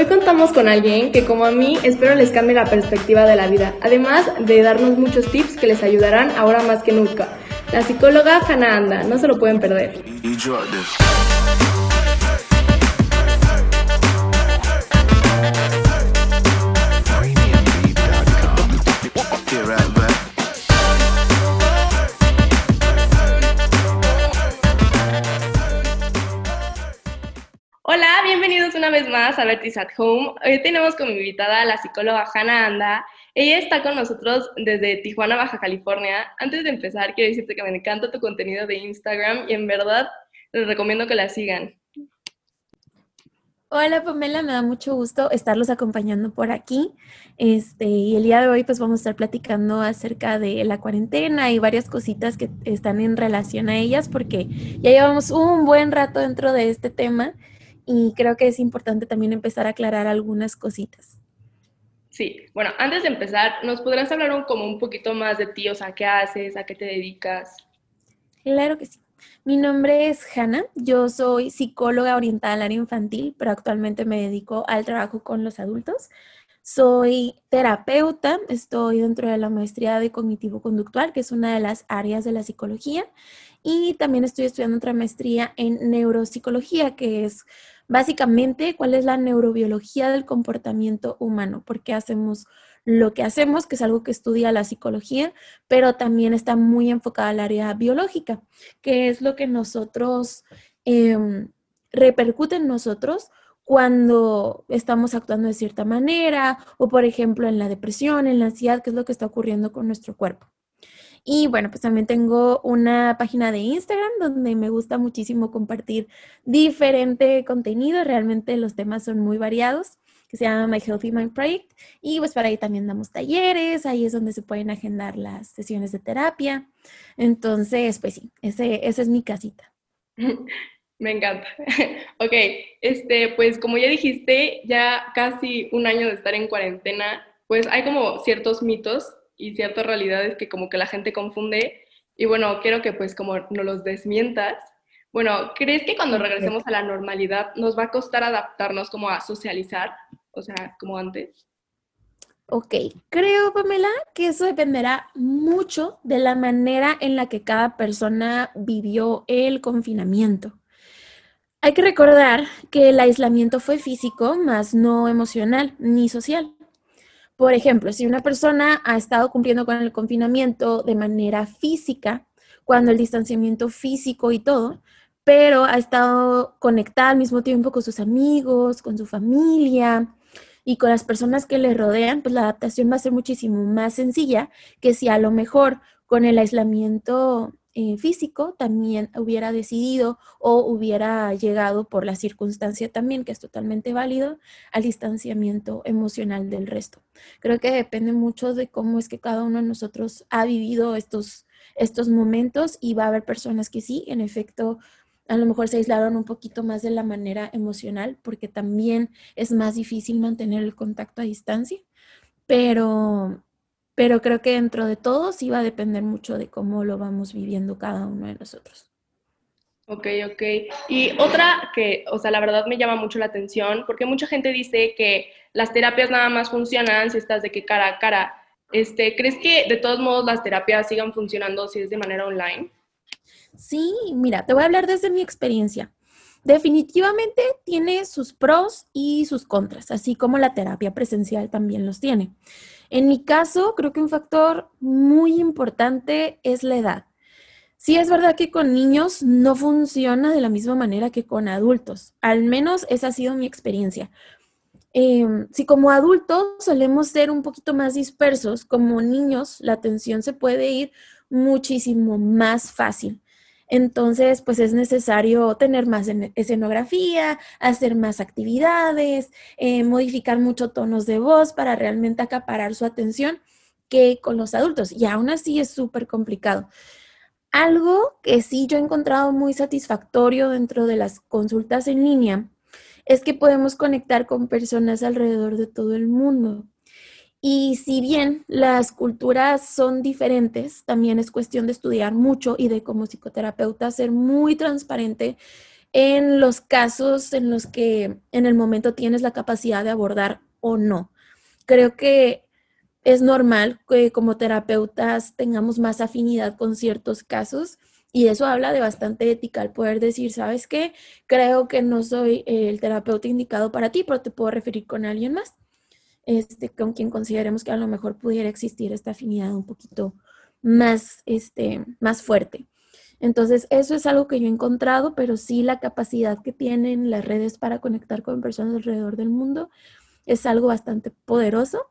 Hoy contamos con alguien que como a mí espero les cambie la perspectiva de la vida, además de darnos muchos tips que les ayudarán ahora más que nunca. La psicóloga Hannah Anda, no se lo pueden perder. Vez más a Vertis at Home. Hoy tenemos como invitada a la psicóloga Hannah Anda. Ella está con nosotros desde Tijuana, Baja California. Antes de empezar, quiero decirte que me encanta tu contenido de Instagram y en verdad les recomiendo que la sigan. Hola Pamela, me da mucho gusto estarlos acompañando por aquí. Este, y el día de hoy pues vamos a estar platicando acerca de la cuarentena y varias cositas que están en relación a ellas porque ya llevamos un buen rato dentro de este tema y creo que es importante también empezar a aclarar algunas cositas. Sí, bueno, antes de empezar, ¿nos podrás hablar un, como un poquito más de ti? O sea, ¿qué haces? ¿A qué te dedicas? Claro que sí. Mi nombre es Hannah, yo soy psicóloga orientada al área infantil, pero actualmente me dedico al trabajo con los adultos. Soy terapeuta, estoy dentro de la maestría de cognitivo conductual, que es una de las áreas de la psicología, y también estoy estudiando otra maestría en neuropsicología, que es básicamente cuál es la neurobiología del comportamiento humano, por qué hacemos lo que hacemos, que es algo que estudia la psicología, pero también está muy enfocada al área biológica, que es lo que nosotros eh, repercute en nosotros cuando estamos actuando de cierta manera o, por ejemplo, en la depresión, en la ansiedad, que es lo que está ocurriendo con nuestro cuerpo. Y bueno, pues también tengo una página de Instagram donde me gusta muchísimo compartir diferente contenido. Realmente los temas son muy variados, que se llama My Healthy Mind Project. Y pues para ahí también damos talleres, ahí es donde se pueden agendar las sesiones de terapia. Entonces, pues sí, ese, esa es mi casita. Me encanta. ok, este, pues como ya dijiste, ya casi un año de estar en cuarentena, pues hay como ciertos mitos y ciertas realidades que como que la gente confunde. Y bueno, quiero que pues como no los desmientas. Bueno, ¿crees que cuando regresemos a la normalidad nos va a costar adaptarnos como a socializar? O sea, como antes. Ok, creo, Pamela, que eso dependerá mucho de la manera en la que cada persona vivió el confinamiento. Hay que recordar que el aislamiento fue físico, más no emocional ni social. Por ejemplo, si una persona ha estado cumpliendo con el confinamiento de manera física, cuando el distanciamiento físico y todo, pero ha estado conectada al mismo tiempo con sus amigos, con su familia y con las personas que le rodean, pues la adaptación va a ser muchísimo más sencilla que si a lo mejor con el aislamiento eh, físico también hubiera decidido o hubiera llegado por la circunstancia también, que es totalmente válido, al distanciamiento emocional del resto. Creo que depende mucho de cómo es que cada uno de nosotros ha vivido estos, estos momentos y va a haber personas que sí, en efecto, a lo mejor se aislaron un poquito más de la manera emocional porque también es más difícil mantener el contacto a distancia, pero pero creo que dentro de todo sí va a depender mucho de cómo lo vamos viviendo cada uno de nosotros. Ok, ok. Y otra que, o sea, la verdad me llama mucho la atención, porque mucha gente dice que las terapias nada más funcionan si estás de que cara a cara. Este, ¿Crees que de todos modos las terapias sigan funcionando si es de manera online? Sí, mira, te voy a hablar desde mi experiencia. Definitivamente tiene sus pros y sus contras, así como la terapia presencial también los tiene. En mi caso, creo que un factor muy importante es la edad. Sí es verdad que con niños no funciona de la misma manera que con adultos. Al menos esa ha sido mi experiencia. Em, si como adultos solemos ser un poquito más dispersos, como niños la atención se puede ir muchísimo más fácil. Entonces, pues es necesario tener más escenografía, hacer más actividades, eh, modificar mucho tonos de voz para realmente acaparar su atención que con los adultos. Y aún así es súper complicado. Algo que sí yo he encontrado muy satisfactorio dentro de las consultas en línea es que podemos conectar con personas alrededor de todo el mundo. Y si bien las culturas son diferentes, también es cuestión de estudiar mucho y de como psicoterapeuta ser muy transparente en los casos en los que en el momento tienes la capacidad de abordar o no. Creo que es normal que como terapeutas tengamos más afinidad con ciertos casos y eso habla de bastante ética, al poder decir, ¿sabes qué? Creo que no soy el terapeuta indicado para ti, pero te puedo referir con alguien más, este, con quien consideremos que a lo mejor pudiera existir esta afinidad un poquito más, este, más fuerte. Entonces, eso es algo que yo he encontrado, pero sí la capacidad que tienen las redes para conectar con personas alrededor del mundo es algo bastante poderoso.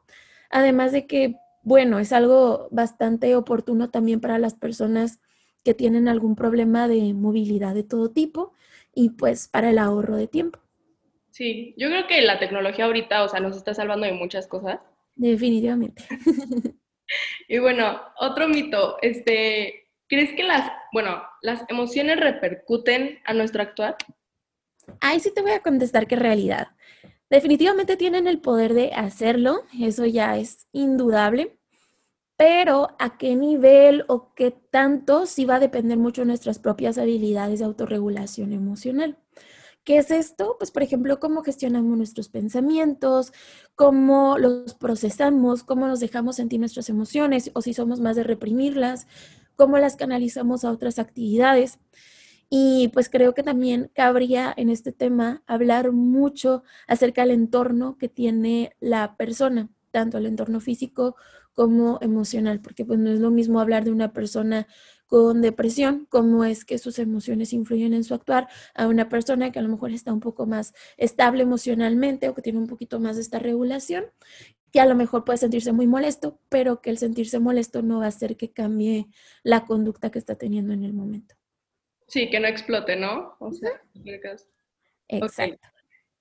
Además de que, bueno, es algo bastante oportuno también para las personas que tienen algún problema de movilidad de todo tipo y pues para el ahorro de tiempo. Sí, yo creo que la tecnología ahorita, o sea, nos está salvando de muchas cosas. Definitivamente. y bueno, otro mito, este, ¿crees que las, bueno, las emociones repercuten a nuestro actuar? Ahí sí te voy a contestar que realidad. Definitivamente tienen el poder de hacerlo, eso ya es indudable pero a qué nivel o qué tanto sí va a depender mucho de nuestras propias habilidades de autorregulación emocional. ¿Qué es esto? Pues, por ejemplo, cómo gestionamos nuestros pensamientos, cómo los procesamos, cómo nos dejamos sentir nuestras emociones o si somos más de reprimirlas, cómo las canalizamos a otras actividades. Y pues creo que también cabría en este tema hablar mucho acerca del entorno que tiene la persona, tanto el entorno físico como emocional, porque pues no es lo mismo hablar de una persona con depresión, cómo es que sus emociones influyen en su actuar, a una persona que a lo mejor está un poco más estable emocionalmente o que tiene un poquito más de esta regulación, que a lo mejor puede sentirse muy molesto, pero que el sentirse molesto no va a hacer que cambie la conducta que está teniendo en el momento. Sí, que no explote, ¿no? O sea, Exacto.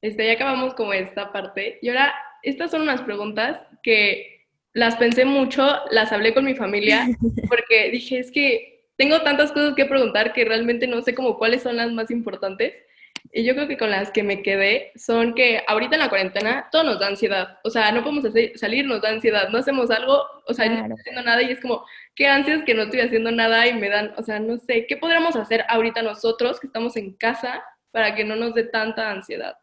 Este, ya acabamos como esta parte. Y ahora, estas son unas preguntas que las pensé mucho, las hablé con mi familia, porque dije, es que tengo tantas cosas que preguntar que realmente no sé como cuáles son las más importantes. Y yo creo que con las que me quedé son que ahorita en la cuarentena todo nos da ansiedad. O sea, no podemos salir, nos da ansiedad. No hacemos algo, o sea, no estoy haciendo nada y es como, qué ansias que no estoy haciendo nada y me dan, o sea, no sé, ¿qué podríamos hacer ahorita nosotros que estamos en casa para que no nos dé tanta ansiedad?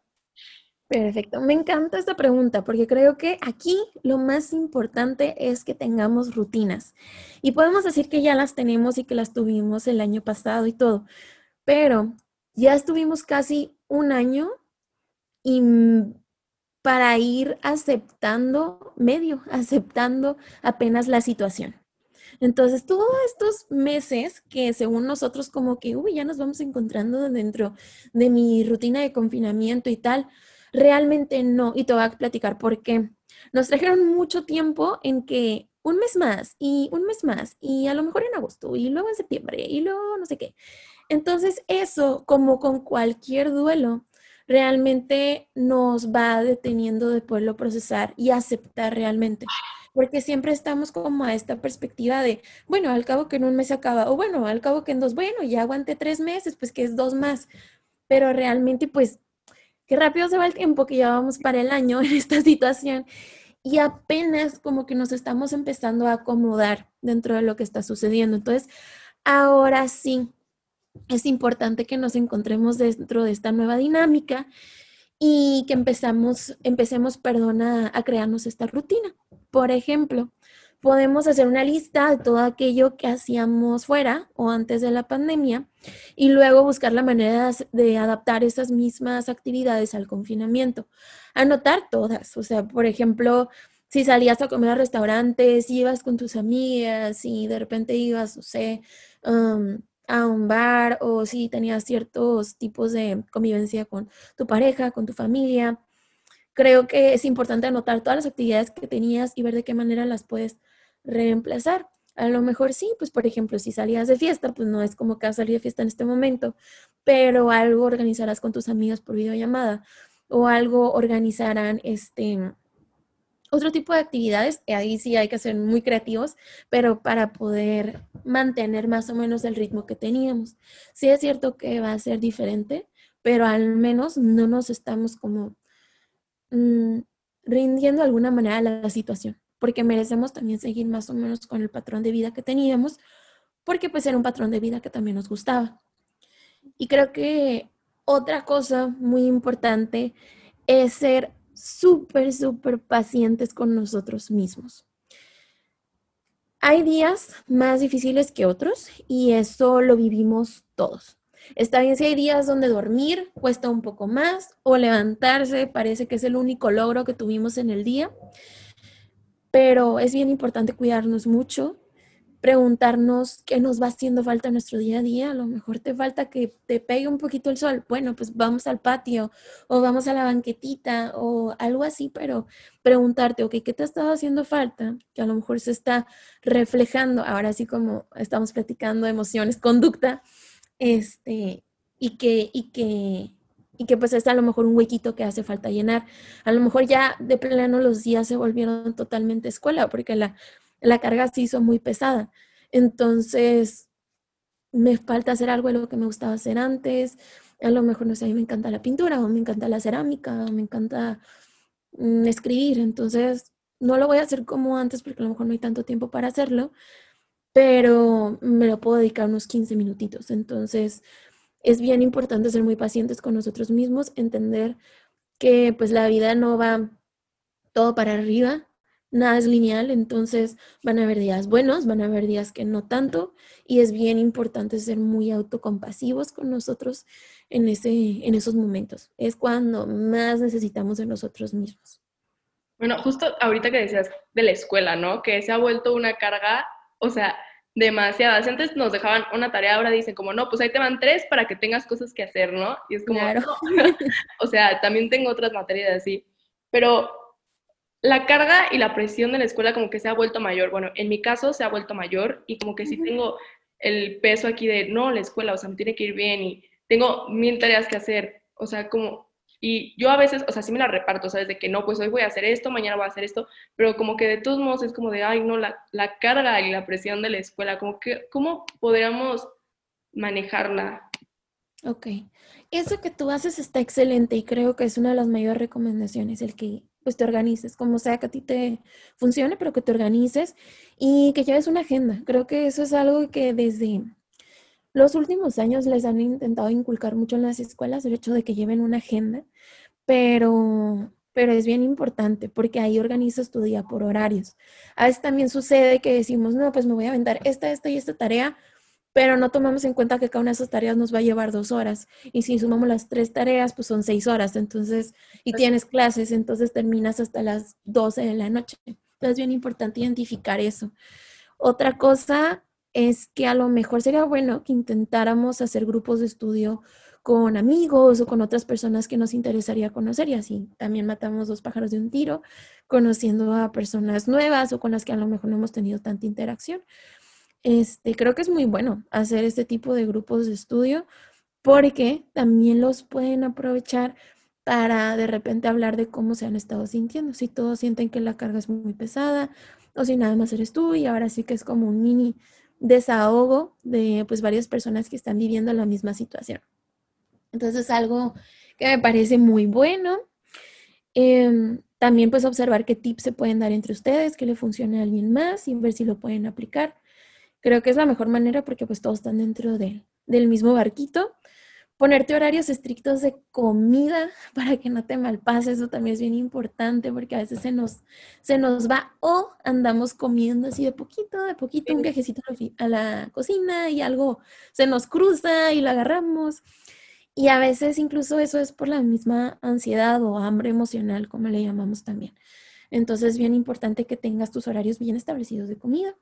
Perfecto, me encanta esta pregunta porque creo que aquí lo más importante es que tengamos rutinas y podemos decir que ya las tenemos y que las tuvimos el año pasado y todo, pero ya estuvimos casi un año y para ir aceptando, medio aceptando apenas la situación. Entonces, todos estos meses que según nosotros como que, uy, ya nos vamos encontrando dentro de mi rutina de confinamiento y tal, Realmente no, y te voy a platicar por qué. Nos trajeron mucho tiempo en que un mes más y un mes más y a lo mejor en agosto y luego en septiembre y luego no sé qué. Entonces eso, como con cualquier duelo, realmente nos va deteniendo de poderlo procesar y aceptar realmente. Porque siempre estamos como a esta perspectiva de, bueno, al cabo que en un mes se acaba, o bueno, al cabo que en dos, bueno, ya aguanté tres meses, pues que es dos más. Pero realmente, pues qué rápido se va el tiempo que llevamos para el año en esta situación y apenas como que nos estamos empezando a acomodar dentro de lo que está sucediendo. Entonces, ahora sí, es importante que nos encontremos dentro de esta nueva dinámica y que empezamos, empecemos, perdona, a crearnos esta rutina. Por ejemplo, podemos hacer una lista de todo aquello que hacíamos fuera o antes de la pandemia y luego buscar la manera de adaptar esas mismas actividades al confinamiento. Anotar todas, o sea, por ejemplo, si salías a comer a restaurantes, ibas con tus amigas y de repente ibas, no sé, um, a un bar o si tenías ciertos tipos de convivencia con tu pareja, con tu familia. Creo que es importante anotar todas las actividades que tenías y ver de qué manera las puedes reemplazar. A lo mejor sí, pues por ejemplo, si salías de fiesta, pues no es como que vas a salir de fiesta en este momento, pero algo organizarás con tus amigos por videollamada o algo organizarán este otro tipo de actividades, ahí sí hay que ser muy creativos, pero para poder mantener más o menos el ritmo que teníamos. Sí es cierto que va a ser diferente, pero al menos no nos estamos como mm, rindiendo de alguna manera a la situación porque merecemos también seguir más o menos con el patrón de vida que teníamos, porque pues era un patrón de vida que también nos gustaba. Y creo que otra cosa muy importante es ser súper, súper pacientes con nosotros mismos. Hay días más difíciles que otros y eso lo vivimos todos. Está bien si hay días donde dormir cuesta un poco más o levantarse parece que es el único logro que tuvimos en el día, pero es bien importante cuidarnos mucho, preguntarnos qué nos va haciendo falta en nuestro día a día. A lo mejor te falta que te pegue un poquito el sol. Bueno, pues vamos al patio o vamos a la banquetita o algo así, pero preguntarte, ok, ¿qué te ha estado haciendo falta? Que a lo mejor se está reflejando, ahora sí como estamos platicando emociones, conducta, este, y que, y que, y que pues está a lo mejor un huequito que hace falta llenar. A lo mejor ya de plano los días se volvieron totalmente escuela, porque la la carga se hizo muy pesada. Entonces, me falta hacer algo de lo que me gustaba hacer antes. A lo mejor, no sé, a mí me encanta la pintura, o me encanta la cerámica, o me encanta mm, escribir. Entonces, no lo voy a hacer como antes porque a lo mejor no hay tanto tiempo para hacerlo, pero me lo puedo dedicar unos 15 minutitos. Entonces, es bien importante ser muy pacientes con nosotros mismos, entender que pues la vida no va todo para arriba, nada es lineal, entonces van a haber días buenos, van a haber días que no tanto, y es bien importante ser muy autocompasivos con nosotros en, ese, en esos momentos. Es cuando más necesitamos de nosotros mismos. Bueno, justo ahorita que decías de la escuela, ¿no? Que se ha vuelto una carga, o sea, demasiadas. Antes nos dejaban una tarea, ahora dicen como, no, pues ahí te van tres para que tengas cosas que hacer, ¿no? Y es como, claro. o sea, también tengo otras materias así. Pero la carga y la presión de la escuela como que se ha vuelto mayor. Bueno, en mi caso se ha vuelto mayor y como que sí tengo el peso aquí de, no, la escuela, o sea, me tiene que ir bien y tengo mil tareas que hacer, o sea, como, y yo a veces, o sea, sí me la reparto, ¿sabes? De que no, pues hoy voy a hacer esto, mañana voy a hacer esto, pero como que de todos modos es como de, ay, no, la, la carga y la presión de la escuela, como que, ¿cómo podríamos manejarla? Ok, eso que tú haces está excelente y creo que es una de las mayores recomendaciones, el que pues te organices, como sea que a ti te funcione, pero que te organices y que lleves una agenda. Creo que eso es algo que desde los últimos años les han intentado inculcar mucho en las escuelas, el hecho de que lleven una agenda, pero, pero es bien importante porque ahí organizas tu día por horarios. A veces también sucede que decimos, no, pues me voy a aventar esta, esta y esta tarea, pero no tomamos en cuenta que cada una de esas tareas nos va a llevar dos horas. Y si sumamos las tres tareas, pues son seis horas. Entonces, y tienes clases, entonces terminas hasta las 12 de la noche. Entonces, es bien importante identificar eso. Otra cosa es que a lo mejor sería bueno que intentáramos hacer grupos de estudio con amigos o con otras personas que nos interesaría conocer y así también matamos dos pájaros de un tiro, conociendo a personas nuevas o con las que a lo mejor no hemos tenido tanta interacción. Este, creo que es muy bueno hacer este tipo de grupos de estudio porque también los pueden aprovechar para de repente hablar de cómo se han estado sintiendo, si todos sienten que la carga es muy pesada o si nada más eres tú y ahora sí que es como un mini desahogo de pues varias personas que están viviendo la misma situación. Entonces es algo que me parece muy bueno. Em, también pues observar qué tips se pueden dar entre ustedes, que le funcione a alguien más y ver si lo pueden aplicar. Creo que es la mejor manera porque pues todos están dentro del mismo barquito. Ponerte horarios estrictos de comida para que no te malpases, eso también es bien importante porque a veces se nos, se nos va o andamos comiendo así de poquito, de poquito, un viajecito a la cocina y algo se nos cruza y lo agarramos. Y a veces incluso eso es por la misma ansiedad o hambre emocional, como le llamamos también. Entonces es bien importante que tengas tus horarios bien establecidos de comida.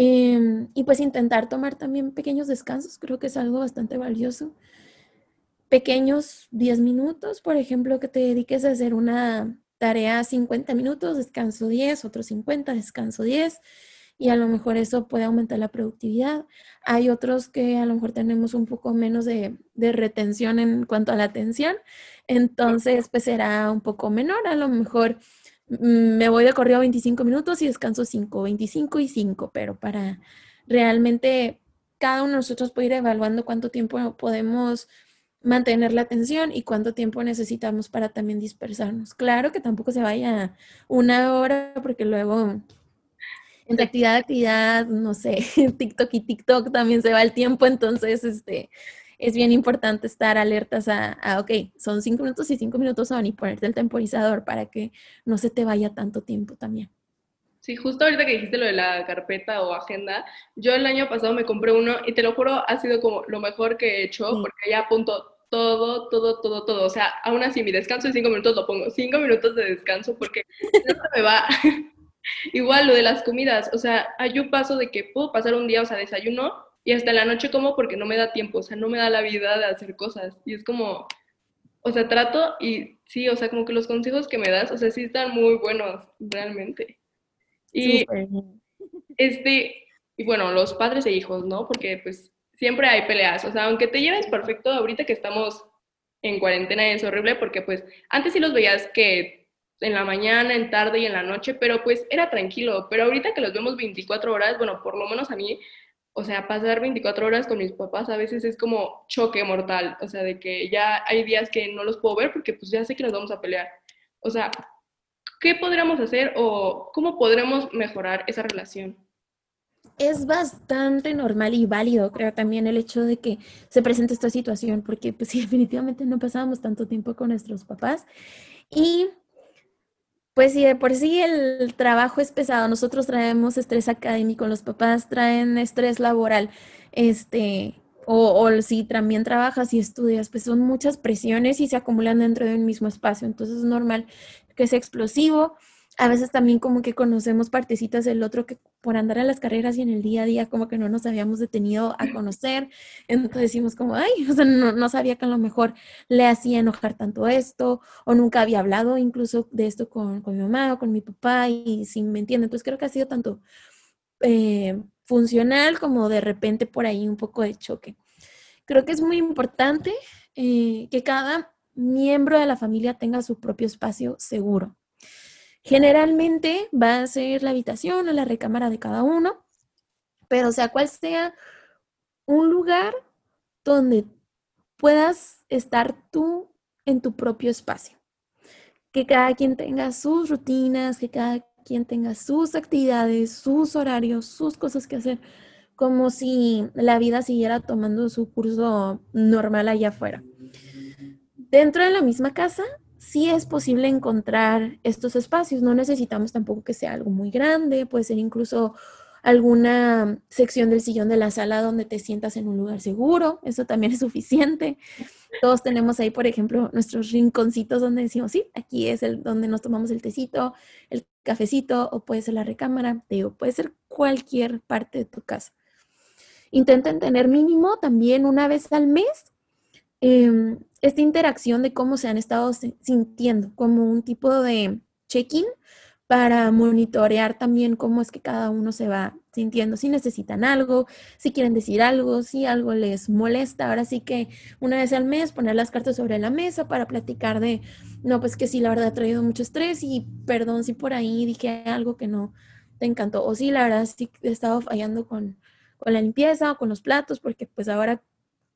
Em, y pues intentar tomar también pequeños descansos, creo que es algo bastante valioso. Pequeños 10 minutos, por ejemplo, que te dediques a hacer una tarea 50 minutos, descanso 10, otros 50, descanso 10, y a lo mejor eso puede aumentar la productividad. Hay otros que a lo mejor tenemos un poco menos de, de retención en cuanto a la atención, entonces pues será un poco menor, a lo mejor me voy de corrido 25 minutos y descanso 5, 25 y 5, pero para realmente cada uno de nosotros puede ir evaluando cuánto tiempo podemos mantener la atención y cuánto tiempo necesitamos para también dispersarnos. Claro que tampoco se vaya una hora porque luego entre actividad, actividad, no sé, TikTok y TikTok también se va el tiempo, entonces este es bien importante estar alertas a, a, ok, son cinco minutos y cinco minutos son y ponerte el temporizador para que no se te vaya tanto tiempo también. Sí, justo ahorita que dijiste lo de la carpeta o agenda, yo el año pasado me compré uno y te lo juro, ha sido como lo mejor que he hecho porque ya apunto todo, todo, todo, todo. O sea, aún así mi descanso de cinco minutos lo pongo, cinco minutos de descanso porque no se me va. Igual lo de las comidas, o sea, yo paso de que puedo pasar un día, o sea, desayuno y hasta la noche como porque no me da tiempo, o sea, no me da la vida de hacer cosas. Y es como, o sea, trato y sí, o sea, como que los consejos que me das, o sea, sí están muy buenos, realmente. Y este, y bueno, los padres e hijos, ¿no? Porque pues siempre hay peleas, o sea, aunque te lleves perfecto, ahorita que estamos en cuarentena es horrible porque pues antes sí los veías que en la mañana, en tarde y en la noche, pero pues era tranquilo, pero ahorita que los vemos 24 horas, bueno, por lo menos a mí, o sea, pasar 24 horas con mis papás a veces es como choque mortal, o sea, de que ya hay días que no los puedo ver porque pues ya sé que nos vamos a pelear. O sea, ¿qué podríamos hacer o cómo podremos mejorar esa relación? es bastante normal y válido, creo también el hecho de que se presente esta situación, porque pues sí, definitivamente no pasábamos tanto tiempo con nuestros papás. Y pues sí, por sí el trabajo es pesado, nosotros traemos estrés académico, los papás traen estrés laboral, este, o, o si también trabajas y estudias, pues son muchas presiones y se acumulan dentro de un mismo espacio, entonces es normal que sea explosivo a veces también como que conocemos partecitas del otro que por andar a las carreras y en el día a día como que no nos habíamos detenido a conocer. Entonces decimos como, ay, o sea, no, sabía que a lo mejor le hacía enojar tanto esto o nunca había hablado incluso de esto con, mi mamá o con mi papá y sin me entiende. Entonces creo que ha sido tanto eh, funcional como de repente por ahí un poco de choque. Creo que es muy importante eh, que cada miembro de la familia tenga su propio espacio seguro. Generalmente va a ser la habitación o la recámara de cada uno, pero sea cual sea un lugar donde puedas estar tú en tu propio espacio. Que cada quien tenga sus rutinas, que cada quien tenga sus actividades, sus horarios, sus cosas que hacer, como si la vida siguiera tomando su curso normal allá afuera. Dentro de la misma casa sí es posible encontrar estos espacios. No necesitamos tampoco que sea algo muy grande, puede ser incluso alguna sección del sillón de la sala donde te sientas en un lugar seguro, eso también es suficiente. Todos tenemos ahí, por ejemplo, nuestros rinconcitos donde decimos, sí, aquí es el donde nos tomamos el tecito, el cafecito, o puede ser la recámara, digo, puede ser cualquier parte de tu casa. Intenten tener mínimo también una vez al mes Em, esta interacción de cómo se han estado sintiendo, como un tipo de check-in para monitorear también cómo es que cada uno se va sintiendo, si necesitan algo, si quieren decir algo, si algo les molesta. Ahora sí que una vez al mes poner las cartas sobre la mesa para platicar de, no, pues que sí, la verdad ha traído mucho estrés y perdón si por ahí dije algo que no te encantó, o sí, la verdad sí he estado fallando con, con la limpieza o con los platos, porque pues ahora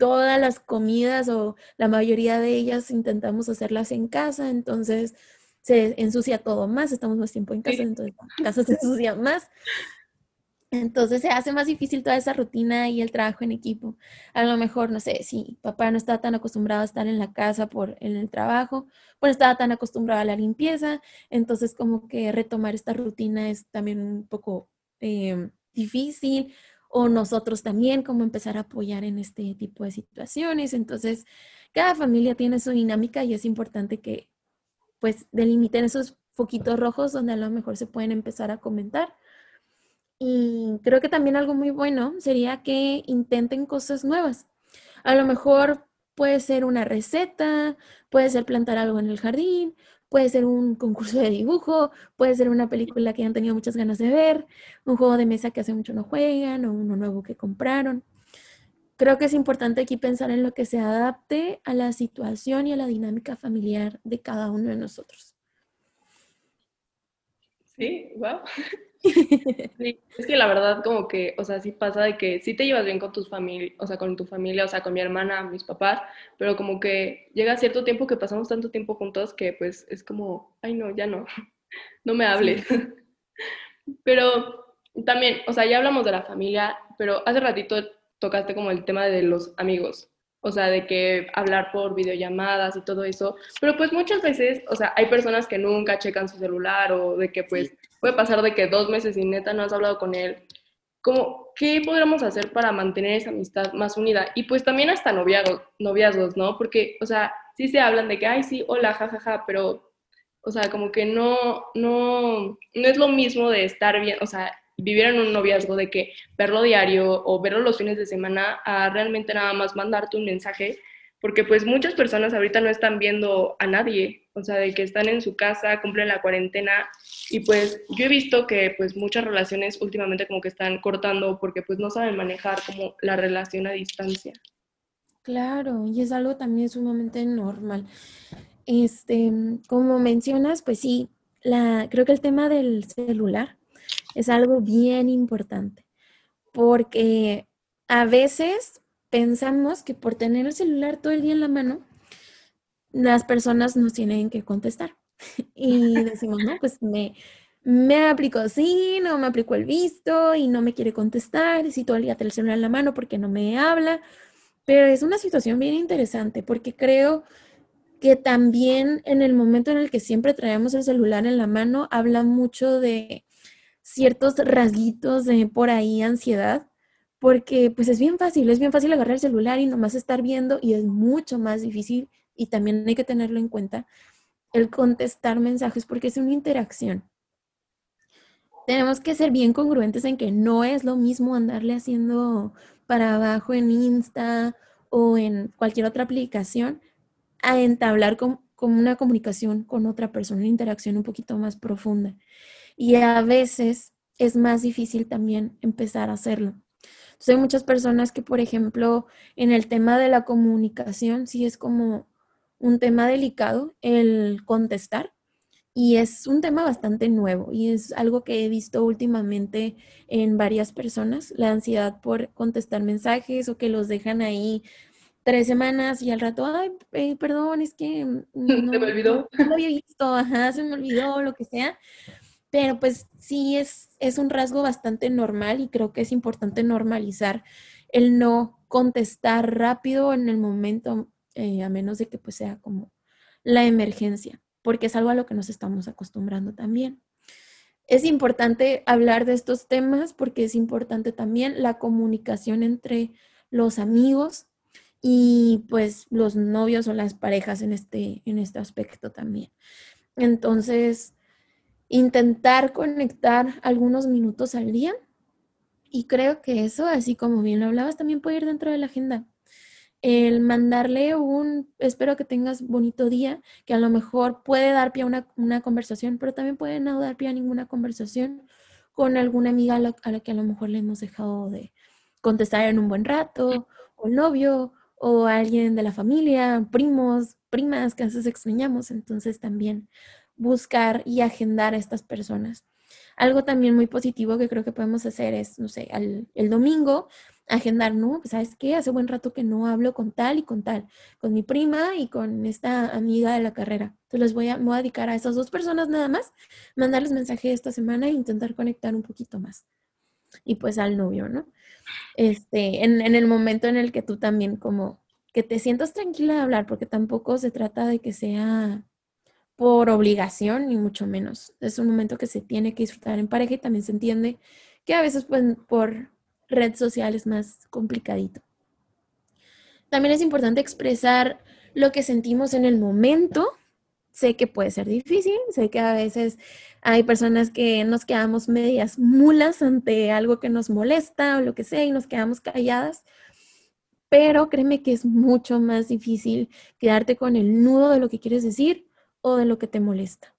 todas las comidas o la mayoría de ellas intentamos hacerlas en casa, entonces se ensucia todo más, estamos más tiempo en casa, entonces la casa se ensucia más. Entonces se hace más difícil toda esa rutina y el trabajo en equipo. A lo mejor, no sé, si papá no está tan acostumbrado a estar en la casa por en el trabajo, pues estaba tan acostumbrado a la limpieza, entonces como que retomar esta rutina es también un poco eh, difícil o nosotros también, cómo empezar a apoyar en este tipo de situaciones. Entonces, cada familia tiene su dinámica y es importante que pues delimiten esos foquitos rojos donde a lo mejor se pueden empezar a comentar. Y creo que también algo muy bueno sería que intenten cosas nuevas. A lo mejor puede ser una receta, puede ser plantar algo en el jardín, Puede ser un concurso de dibujo, puede ser una película que han tenido muchas ganas de ver, un juego de mesa que hace mucho no juegan o uno nuevo que compraron. Creo que es importante aquí pensar en lo que se adapte a la situación y a la dinámica familiar de cada uno de nosotros. Sí, wow. es que la verdad como que, o sea, sí pasa de que sí te llevas bien con tus familia, o sea, con tu familia, o sea, con mi hermana, mis papás, pero como que llega cierto tiempo que pasamos tanto tiempo juntos que pues es como, ay no, ya no, no me hables. Pero también, o sea, ya hablamos de la familia, pero hace ratito tocaste como el tema de los amigos. o sea, de que hablar por videollamadas y todo eso, pero pues muchas veces, o sea, hay personas que nunca checan su celular o de que pues puede pasar de que dos meses y neta no has hablado con él. Como, ¿qué podríamos hacer para mantener esa amistad más unida? Y pues también hasta noviazgos, noviazgos, ¿no? Porque, o sea, sí se hablan de que, ay, sí, hola, jajaja, pero, o sea, como que no, no, no es lo mismo de estar bien, o sea, vivir en un noviazgo de que verlo diario o verlo los fines de semana a realmente nada más mandarte un mensaje, porque pues muchas personas ahorita no están viendo a nadie, o sea, de que están en su casa, cumplen la cuarentena y pues yo he visto que pues muchas relaciones últimamente como que están cortando porque pues no saben manejar como la relación a distancia. Claro, y es algo también sumamente normal. Este, como mencionas, pues sí, la, creo que el tema del celular es algo bien importante, porque a veces pensamos que por tener el celular todo el día en la mano, las personas nos tienen que contestar. Y decimos, no, pues me, me aplicó así, no me aplicó el visto y no me quiere contestar, si todo el día tiene el celular en la mano porque no me habla. Pero es una situación bien interesante porque creo que también en el momento en el que siempre traemos el celular en la mano, habla mucho de ciertos rasguitos de por ahí ansiedad, porque pues es bien fácil, es bien fácil agarrar el celular y nomás estar viendo y es mucho más difícil y también hay que tenerlo en cuenta el contestar mensajes porque es una interacción. Tenemos que ser bien congruentes en que no es lo mismo andarle haciendo para abajo en Insta o en cualquier otra aplicación a entablar con, con una comunicación con otra persona, una interacción un poquito más profunda. Y a veces es más difícil también empezar a hacerlo. Entonces hay muchas personas que, por ejemplo, en el tema de la comunicación, sí es como un tema delicado el contestar. Y es un tema bastante nuevo y es algo que he visto últimamente en varias personas, la ansiedad por contestar mensajes o que los dejan ahí tres semanas y al rato, ay, eh, perdón, es que no, se me olvidó. No lo había visto, ajá, se me olvidó, lo que sea pero pues sí es, es un rasgo bastante normal y creo que es importante normalizar el no contestar rápido en el momento, eh, a menos de que pues sea como la emergencia, porque es algo a lo que nos estamos acostumbrando también. Es importante hablar de estos temas porque es importante también la comunicación entre los amigos y pues los novios o las parejas en este, en este aspecto también. Entonces, intentar conectar algunos minutos al día. Y creo que eso, así como bien lo hablabas, también puede ir dentro de la agenda. El mandarle un, espero que tengas bonito día, que a lo mejor puede dar pie a una, conversación, pero también puede no dar pie a ninguna conversación con alguna amiga a la, que a lo mejor le hemos dejado de contestar en un buen rato, o novio, o alguien de la familia, primos, primas que a veces extrañamos. Entonces también buscar y agendar a estas personas. Algo también muy positivo que creo que podemos hacer es, no sé, el domingo agendar, ¿no? Pues sabes qué, hace buen rato que no hablo con tal y con tal, con mi prima y con esta amiga de la carrera. Entonces les voy a, voy a dedicar a esas dos personas nada más, mandarles mensaje esta semana e intentar conectar un poquito más. Y pues al novio, ¿no? Este, en, en el momento en el que tú también como que te sientas tranquila de hablar, porque tampoco se trata de que sea por obligación, ni mucho menos. Es un momento que se tiene que disfrutar en pareja y también se entiende que a veces pues, por red social es más complicadito. También es importante expresar lo que sentimos en el momento. Sé que puede ser difícil, sé que a veces hay personas que nos quedamos medias mulas ante algo que nos molesta o lo que sea y nos quedamos calladas, pero créeme que es mucho más difícil quedarte con el nudo de lo que quieres decir o de lo que te molesta.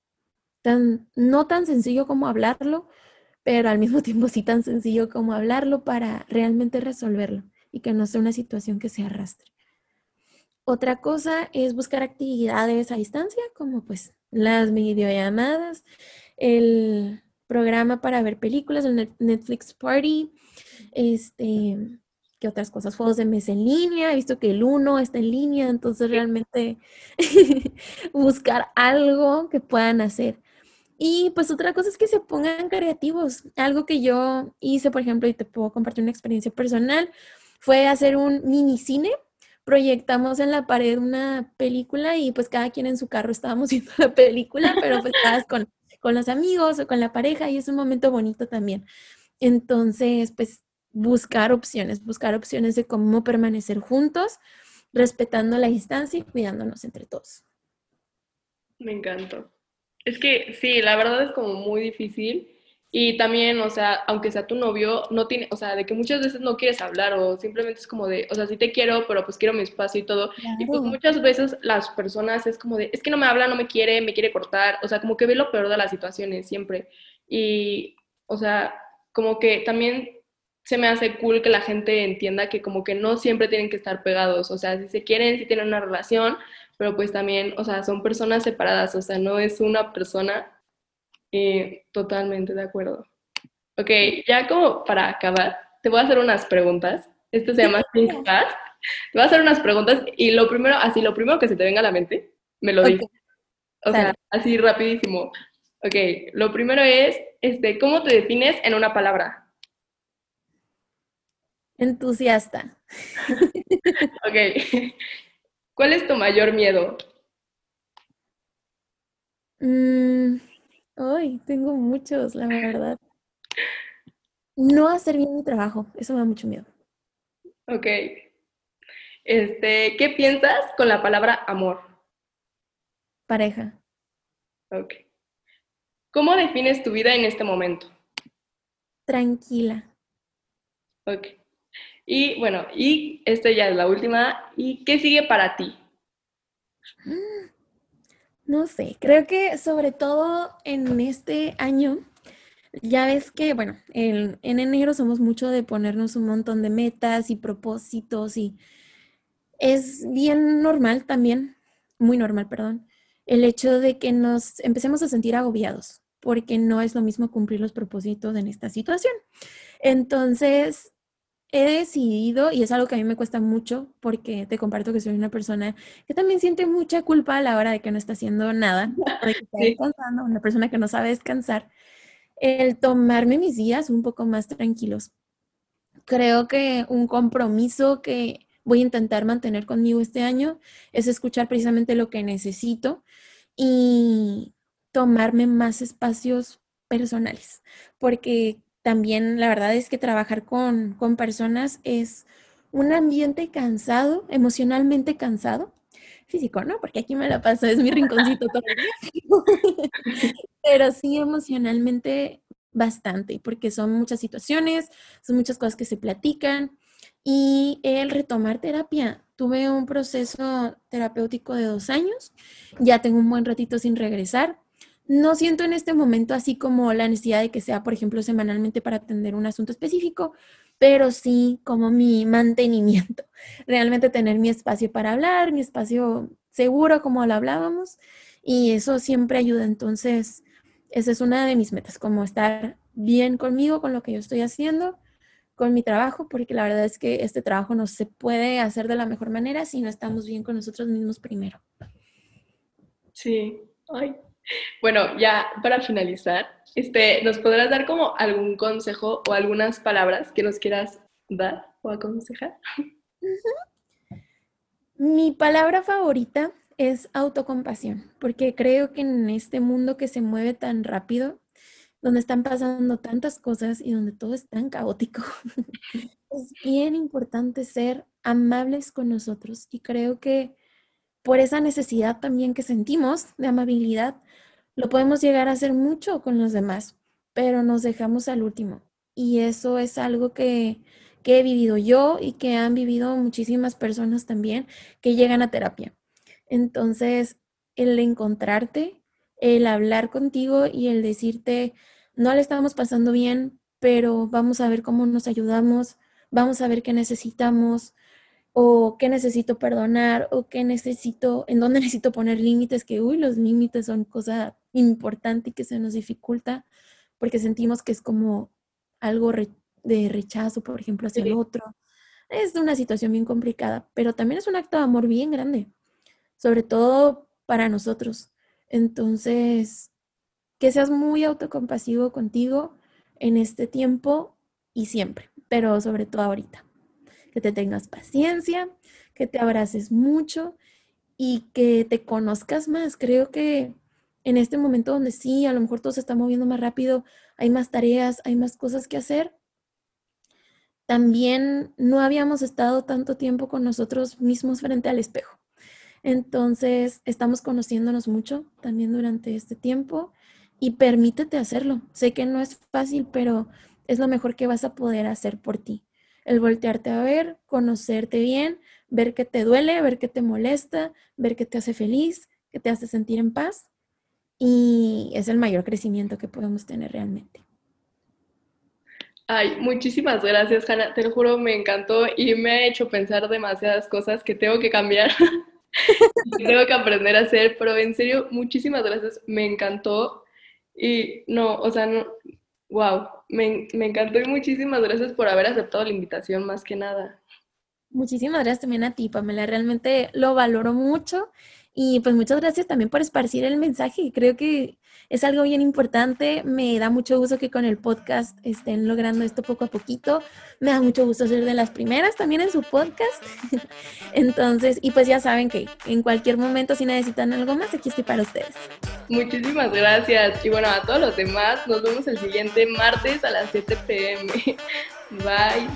Tan, no tan sencillo como hablarlo, pero al mismo tiempo sí tan sencillo como hablarlo para realmente resolverlo y que no sea una situación que se arrastre. Otra cosa es buscar actividades a distancia, como pues las videollamadas, el programa para ver películas, el Netflix Party, este, otras cosas? Juegos de mesa en línea, he visto que el uno está en línea, entonces realmente buscar algo que puedan hacer. Y pues otra cosa es que se pongan creativos. Algo que yo hice, por ejemplo, y te puedo compartir una experiencia personal, fue hacer un mini cine proyectamos en la pared una película y pues cada quien en su carro estábamos viendo la película, pero pues estabas con, con los amigos o con la pareja y es un momento bonito también. Entonces, pues buscar opciones, buscar opciones de cómo permanecer juntos, respetando la distancia y cuidándonos entre todos. Me encantó. Es que sí, la verdad es como muy difícil y también, o sea, aunque sea tu novio, no tiene, o sea, de que muchas veces no quieres hablar o simplemente es como de, o sea, sí te quiero, pero pues quiero mi espacio y todo. Y pues muchas veces las personas es como de, es que no me habla, no me quiere, me quiere cortar, o sea, como que ve lo peor de las situaciones siempre. Y, o sea, como que también se me hace cool que la gente entienda que como que no siempre tienen que estar pegados, o sea, si se quieren, si tienen una relación, pero pues también, o sea, son personas separadas, o sea, no es una persona eh, totalmente de acuerdo. Ok, ya como para acabar, te voy a hacer unas preguntas. Esto se llama Think Fast. Te voy a hacer unas preguntas y lo primero, así, lo primero que se te venga a la mente, me lo dices. O sea, así rapidísimo. Ok, lo primero es, este, ¿cómo te defines en una palabra? Entusiasta. ok. ¿Cuál es tu mayor miedo? Mm, ay, tengo muchos, la verdad. No hacer bien mi trabajo, eso me da mucho miedo. Ok. Este, ¿qué piensas con la palabra amor? Pareja. Ok. ¿Cómo defines tu vida en este momento? Tranquila. Ok. Y bueno, y esta ya es la última. ¿Y qué sigue para ti? No sé, creo que sobre todo en este año, ya ves que, bueno, en, en enero somos mucho de ponernos un montón de metas y propósitos y es bien normal también, muy normal, perdón, el hecho de que nos empecemos a sentir agobiados, porque no es lo mismo cumplir los propósitos en esta situación. Entonces, he decidido, y es algo que a mí me cuesta mucho, porque te comparto que soy una persona que también siente mucha culpa a la hora de que no está haciendo nada, de que está descansando, una persona que no sabe descansar, el tomarme mis días un poco más tranquilos. Creo que un compromiso que voy a intentar mantener conmigo este año es escuchar precisamente lo que necesito y tomarme más espacios personales, porque también la verdad es que trabajar con, personas es un ambiente cansado, emocionalmente cansado. Físico, ¿no? Porque aquí me la paso, es mi rinconcito todo Pero sí emocionalmente bastante, porque son muchas situaciones, son muchas cosas que se platican. Y el retomar terapia, tuve un proceso terapéutico de dos años, ya tengo un buen ratito sin regresar, no siento en este momento así como la necesidad de que sea, por ejemplo, semanalmente para atender un asunto específico, pero sí como mi mantenimiento, realmente tener mi espacio para hablar, mi espacio seguro como lo hablábamos, y eso siempre ayuda. Entonces, esa es una de mis metas, como estar bien conmigo, con lo que yo estoy haciendo, con mi trabajo, porque la verdad es que este trabajo no se puede hacer de la mejor manera si no estamos bien con nosotros mismos primero. Sí, ay, bueno, ya para finalizar, este, ¿nos podrás dar como algún consejo o algunas palabras que nos quieras dar o aconsejar? Mi palabra favorita es autocompasión, porque creo que en este mundo que se mueve tan rápido, donde están pasando tantas cosas y donde todo es tan caótico, es bien importante ser amables con nosotros y creo que por esa necesidad también que sentimos de amabilidad, lo podemos llegar a hacer mucho con los demás, pero nos dejamos al último. Y eso es algo que, he vivido yo y que han vivido muchísimas personas también que llegan a terapia. Entonces, el encontrarte, el hablar contigo y el decirte, no le estamos pasando bien, pero vamos a ver cómo nos ayudamos, vamos a ver qué necesitamos, o qué necesito perdonar, o qué necesito, en dónde necesito poner límites, que, uy, los límites son cosa importante y que se nos dificulta porque sentimos que es como algo de rechazo, por ejemplo, hacia el otro. Es una situación bien complicada, pero también es un acto de amor bien grande, sobre todo para nosotros. Entonces, que seas muy autocompasivo contigo en este tiempo y siempre, pero sobre todo ahorita. Que te tengas paciencia, que te abraces mucho y que te conozcas más. Creo que en este momento donde sí, a lo mejor todo se está moviendo más rápido, hay más tareas, hay más cosas que hacer, también no habíamos estado tanto tiempo con nosotros mismos frente al espejo. Entonces, estamos conociéndonos mucho también durante este tiempo y permítete hacerlo. Sé que no es fácil, pero es lo mejor que vas a poder hacer por ti. El voltearte a ver, conocerte bien, ver qué te duele, ver qué te molesta, ver qué te hace feliz, qué te hace sentir en paz. Y es el mayor crecimiento que podemos tener realmente. Ay, muchísimas gracias, Hanna. Te lo juro, me encantó y me ha hecho pensar demasiadas cosas que tengo que cambiar, que tengo que aprender a hacer, pero en serio, muchísimas gracias. Me encantó y no, o sea, no, wow, me, me encantó y muchísimas gracias por haber aceptado la invitación más que nada. Muchísimas gracias también a ti, Pamela. Realmente lo valoro mucho y pues muchas gracias también por esparcir el mensaje. Creo que es algo bien importante. Me da mucho gusto que con el podcast estén logrando esto poco a poquito. Me da mucho gusto ser de las primeras también en su podcast. Entonces, y pues ya saben que en cualquier momento si necesitan algo más, aquí estoy para ustedes. Muchísimas gracias. Y bueno, a todos los demás, nos vemos el siguiente martes a las 7 pm. Bye.